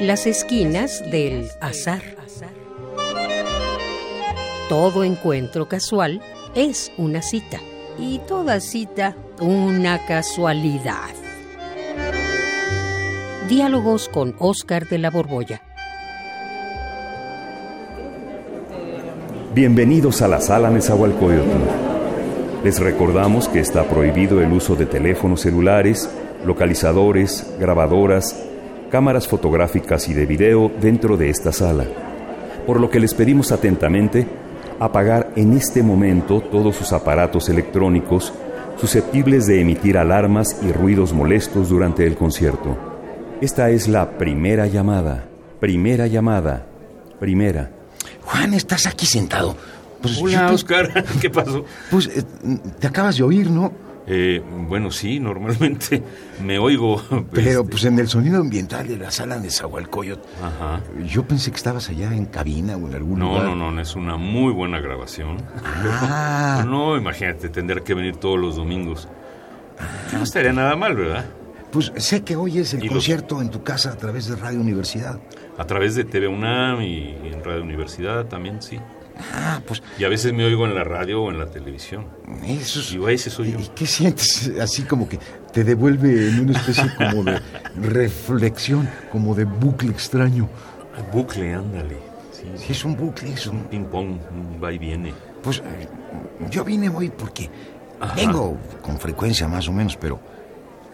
Las esquinas del azar. Todo encuentro casual es una cita y toda cita una casualidad. Diálogos con Oscar de la Borbolla. Bienvenidos a la sala Nezahualcóyotl. Les recordamos que está prohibido el uso de teléfonos celulares, localizadores, grabadoras, cámaras fotográficas y de video dentro de esta sala, por lo que les pedimos atentamente apagar en este momento todos sus aparatos electrónicos susceptibles de emitir alarmas y ruidos molestos durante el concierto. Esta es la primera llamada, primera llamada, primera. Juan, estás aquí sentado. Pues Hola, Oscar. ¿Qué pasó? Pues eh, te acabas de oír, ¿no? Eh, bueno, sí, normalmente me oigo. Pero pues en el sonido ambiental de la sala de Zahualcoyot. Ajá. Yo pensé que estabas allá en cabina o en algún no, lugar. No, no, no, es una muy buena grabación. Ah. No, imagínate, tendré que venir todos los domingos. No estaría nada mal, ¿verdad? Pues sé que hoy es el concierto en tu casa a través de Radio Universidad. A través de TV UNAM y en Radio Universidad también, sí. Ah, pues. Y a veces me oigo en la radio o en la televisión. Eso es. Y a ese soy yo. ¿Y qué sientes? Así como que te devuelve en una especie como de reflexión, como de bucle extraño. Bucle, ándale. Sí, sí, es un bucle, es un. Ping-pong, va y viene. Pues yo vine hoy porque vengo con frecuencia más o menos, pero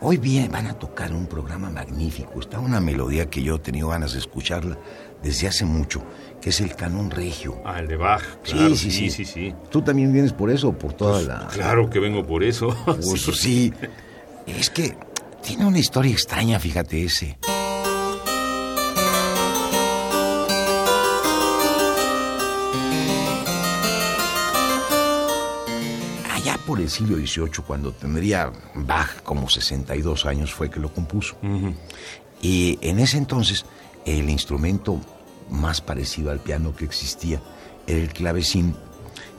hoy bien van a tocar un programa magnífico. Está una melodía que yo he tenido ganas de escucharla desde hace mucho, que es el canon regio. Ah, el de Bach. Claro, sí, sí, sí, sí, ¿Tú también vienes por eso o por toda pues, la...? Claro que vengo por eso. Pues sí. Es que tiene una historia extraña, fíjate ese. Allá por el siglo XVIII, cuando tendría Bach como 62 años, fue que lo compuso. Y en ese entonces, el instrumento más parecido al piano que existía era el clavecín.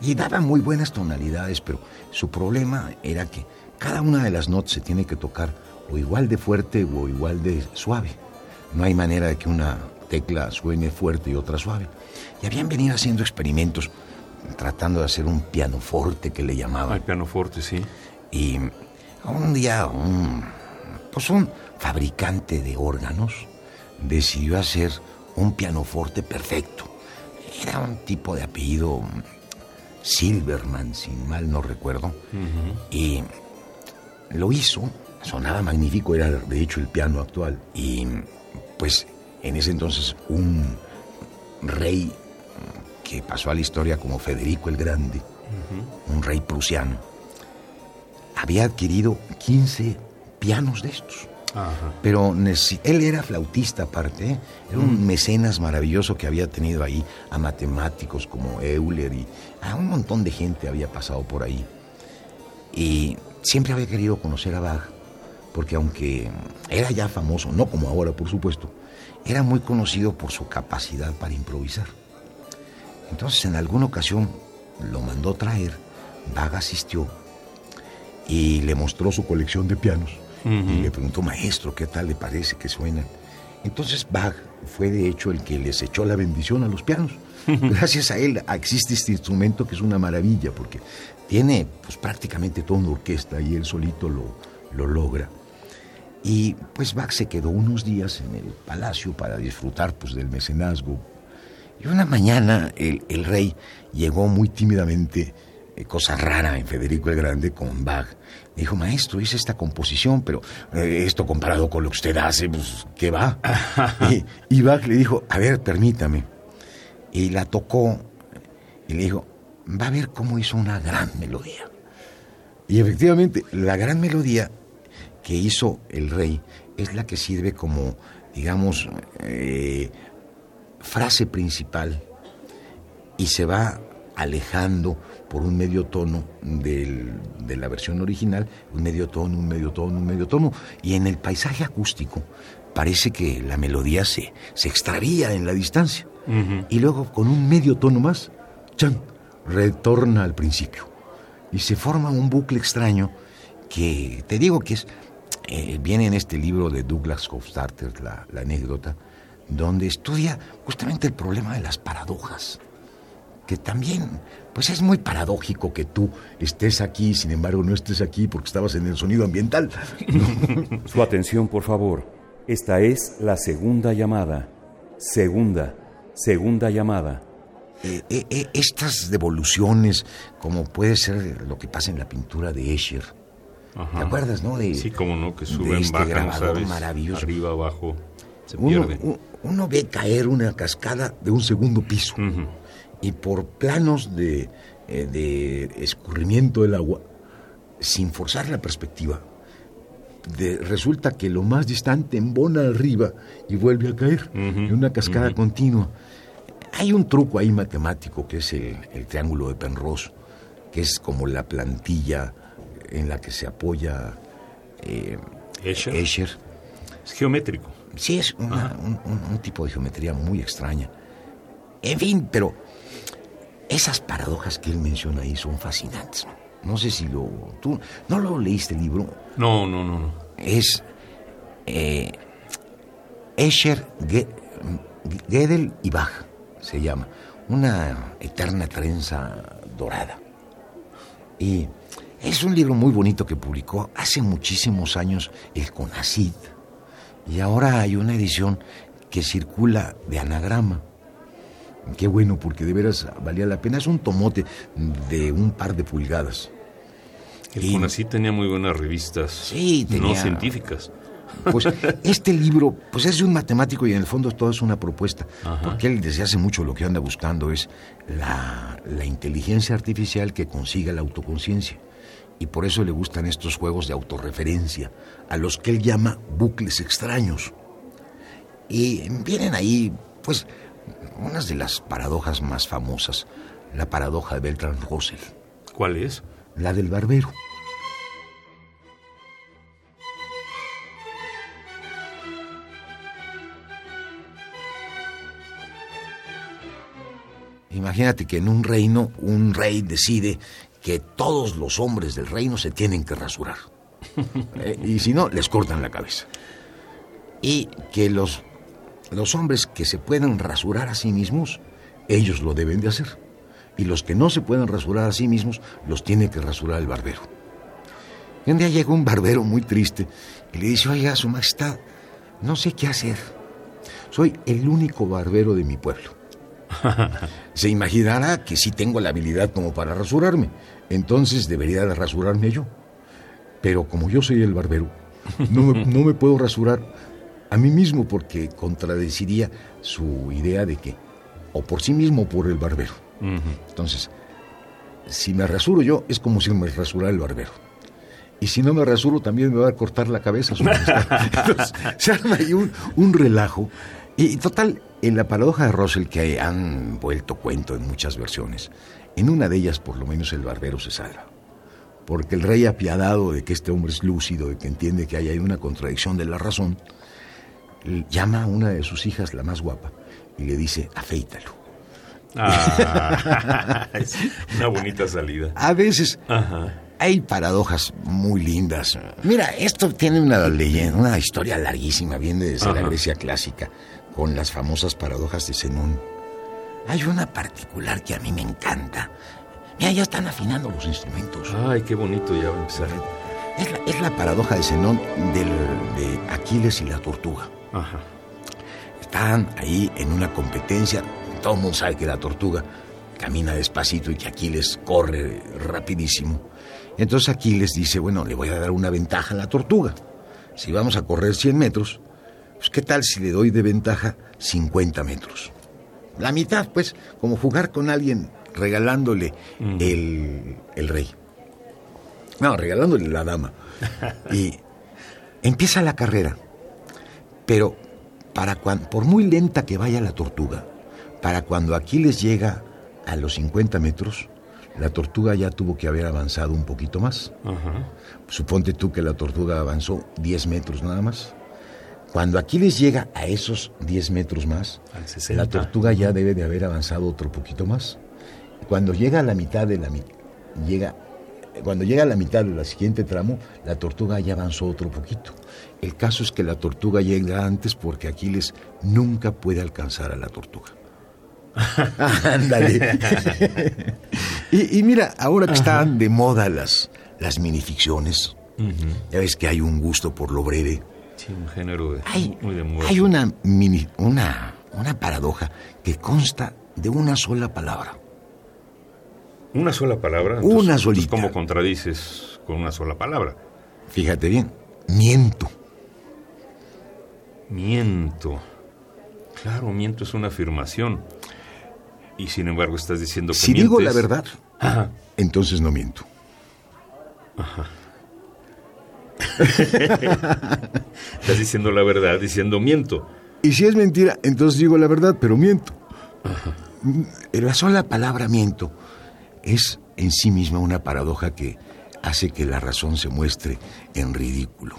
Y daba muy buenas tonalidades, pero su problema era que cada una de las notas se tiene que tocar o igual de fuerte o igual de suave. No hay manera de que una tecla suene fuerte y otra suave. Y habían venido haciendo experimentos tratando de hacer un pianoforte que le llamaban. El pianoforte, sí. Y un día un, pues un fabricante de órganos decidió hacer un pianoforte perfecto. Era un tipo de apellido Silverman, si mal no recuerdo. Y lo hizo, sonaba magnífico, era de hecho el piano actual. Y pues en ese entonces un rey que pasó a la historia como Federico el Grande, un rey prusiano, había adquirido 15 pianos de estos. Pero él era flautista aparte, era un mecenas maravilloso que había tenido ahí a matemáticos como Euler y a un montón de gente había pasado por ahí. Y siempre había querido conocer a Bach, porque aunque era ya famoso, no como ahora por supuesto, era muy conocido por su capacidad para improvisar. Entonces en alguna ocasión lo mandó traer, Bach asistió y le mostró su colección de pianos. Y le preguntó, maestro, ¿qué tal le parece que suenan? Entonces Bach fue de hecho el que les echó la bendición a los pianos. Gracias a él existe este instrumento que es una maravilla porque tiene pues prácticamente toda una orquesta y él solito lo, lo logra. Y pues Bach se quedó unos días en el palacio para disfrutar pues del mecenazgo. Y una mañana el, el rey llegó muy tímidamente cosa rara en Federico el Grande con Bach. Me dijo, maestro, hice esta composición, pero eh, esto comparado con lo que usted hace, pues, ¿qué va? y, y, Bach le dijo, a ver, permítame. Y la tocó y le dijo, va a ver cómo hizo una gran melodía. Y efectivamente, la gran melodía que hizo el rey es la que sirve como, digamos, eh, frase principal y se va alejando por un medio tono del, de la versión original, un medio tono, un medio tono, un medio tono. Y en el paisaje acústico parece que la melodía se, se extravía en la distancia. Y luego con un medio tono más, ¡chan! retorna al principio. Y se forma un bucle extraño que te digo que es, eh, viene en este libro de Douglas Hofstadter, la, la anécdota, donde estudia justamente el problema de las paradojas, que también, pues es muy paradójico que tú estés aquí, sin embargo no estés aquí porque estabas en el sonido ambiental. Su atención, por favor. Esta es la segunda llamada. Segunda, segunda llamada. Eh, eh, eh, estas devoluciones, como puede ser lo que pasa en la pintura de Escher. ¿Te acuerdas, no? De, sí, como no, que de suben, este bajan, grabador ¿sabes? maravilloso. Arriba, abajo, se Uno, pierde. uno ve caer una cascada de un segundo piso Ujú. Y por planos de, eh, de escurrimiento del agua, sin forzar la perspectiva, de- resulta que lo más distante embona arriba y vuelve a caer en una cascada continua. Hay un truco ahí matemático que es el, el triángulo de Penrose, que es como la plantilla en la que se apoya eh, Escher. Escher. Es geométrico. Sí, es una- un, un- un tipo de geometría muy extraña. En fin, pero esas paradojas que él menciona ahí son fascinantes. No sé si lo... ¿Tú no lo leíste el libro? No, no, no, no. Es eh, Escher, Ge- Gödel y Bach, se llama. Una eterna trenza dorada. Y es un libro muy bonito que publicó hace muchísimos años el CONACID. Y ahora hay una edición que circula de anagrama. Qué bueno, porque de veras valía la pena. Es un tomote de un par de pulgadas. El CONACYT tenía muy buenas revistas Sí, no tenía- científicas. Pues este libro, pues es de un matemático y en el fondo todo es una propuesta. Porque él desde hace mucho lo que anda buscando es la, la inteligencia artificial que consiga la autoconciencia. Y por eso le gustan estos juegos de autorreferencia, a los que él llama bucles extraños. Y vienen ahí, pues, unas de las paradojas más famosas. La paradoja de Bertrand Russell, ¿Cuál es? la del barbero. Imagínate que en un reino un rey decide que todos los hombres del reino se tienen que rasurar. Eh, y si no, les cortan la cabeza. Y que los, los hombres que se pueden rasurar a sí mismos, ellos lo deben de hacer. Y los que no se pueden rasurar a sí mismos, los tiene que rasurar el barbero. Y un día llega un barbero muy triste y le dice, oiga, su majestad, no sé qué hacer. Soy el único barbero de mi pueblo. Se imaginará que sí tengo la habilidad como para rasurarme. Entonces debería de rasurarme yo. Pero como yo soy el barbero, no me, no me puedo rasurar a mí mismo porque contradeciría su idea de que o por sí mismo o por el barbero. Entonces, si me rasuro yo, es como si me rasurara el barbero. Y si no me rasuro, también me va a cortar la cabeza. su. Entonces, se arma ahí un, un relajo. Y, y total, en la paradoja de Russell, que han vuelto cuento en muchas versiones, en una de ellas, por lo menos, el barbero se salva. Porque el rey, apiadado de que este hombre es lúcido y que entiende que hay ahí una contradicción de la razón, llama a una de sus hijas, la más guapa, y le dice, afeítalo. Ah, es una bonita salida. A veces Ajá. hay paradojas muy lindas. Mira, esto tiene una leyenda, una historia larguísima, viene desde la. Grecia clásica, con las famosas paradojas de Zenón. Hay una particular que a mí me encanta. Mira, ya están afinando los instrumentos. Ay, qué bonito ya va a empezar. Es la, es la paradoja de Zenón del, de Aquiles y la tortuga. Ajá. Están ahí en una competencia. Todo el mundo sabe que la tortuga camina despacito y que Aquiles corre rapidísimo. Entonces Aquiles dice, bueno, le voy a dar una ventaja a la tortuga. Si vamos a correr 100 metros, pues ¿qué tal si le doy de ventaja 50 metros? La mitad, pues, como jugar con alguien regalándole el, el rey. No, regalándole la dama. Y empieza la carrera. Pero para cuan- por muy lenta que vaya la tortuga, para cuando Aquiles llega a los 50 metros, la tortuga ya tuvo que haber avanzado un poquito más. Ajá. Suponte tú que la tortuga avanzó 10 metros nada más. Cuando Aquiles llega a esos 10 metros más, Al 60. la tortuga ya debe de haber avanzado otro poquito más. Cuando llega a la mitad de la mitad, llega cuando llega a la mitad del siguiente tramo, la tortuga ya avanzó otro poquito. El caso es que la tortuga llega antes porque Aquiles nunca puede alcanzar a la tortuga. Ándale. y, y mira, ahora que están de moda las, las minificciones, ya ves que hay un gusto por lo breve. Sí, un género de- Hay, muy de moda. hay una, mini, una, una paradoja que consta de una sola palabra. Una sola palabra. Una solita. ¿Cómo contradices con una sola palabra? Fíjate bien, miento. Miento. Claro, miento es una afirmación. Y sin embargo estás diciendo que Si digo la verdad, Ajá. entonces no miento. Estás diciendo la verdad, diciendo miento. Y si es mentira, entonces digo la verdad, pero miento. Mm, La sola palabra miento es en sí misma una paradoja que hace que la razón se muestre en ridículo.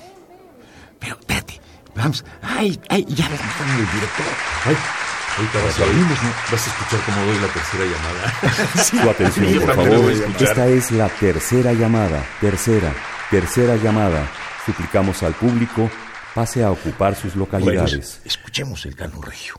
Pero espérate, vamos. Ay, ay, ya me están el director. Ay, ahorita vas a oír. oímos, ¿no? Vas a escuchar cómo doy la tercera llamada. Su atención, Yo por favor. Esta es la tercera llamada. Tercera, tercera llamada. Suplicamos al público pase a ocupar sus Bueno, localidades. escuchemos el canon regio.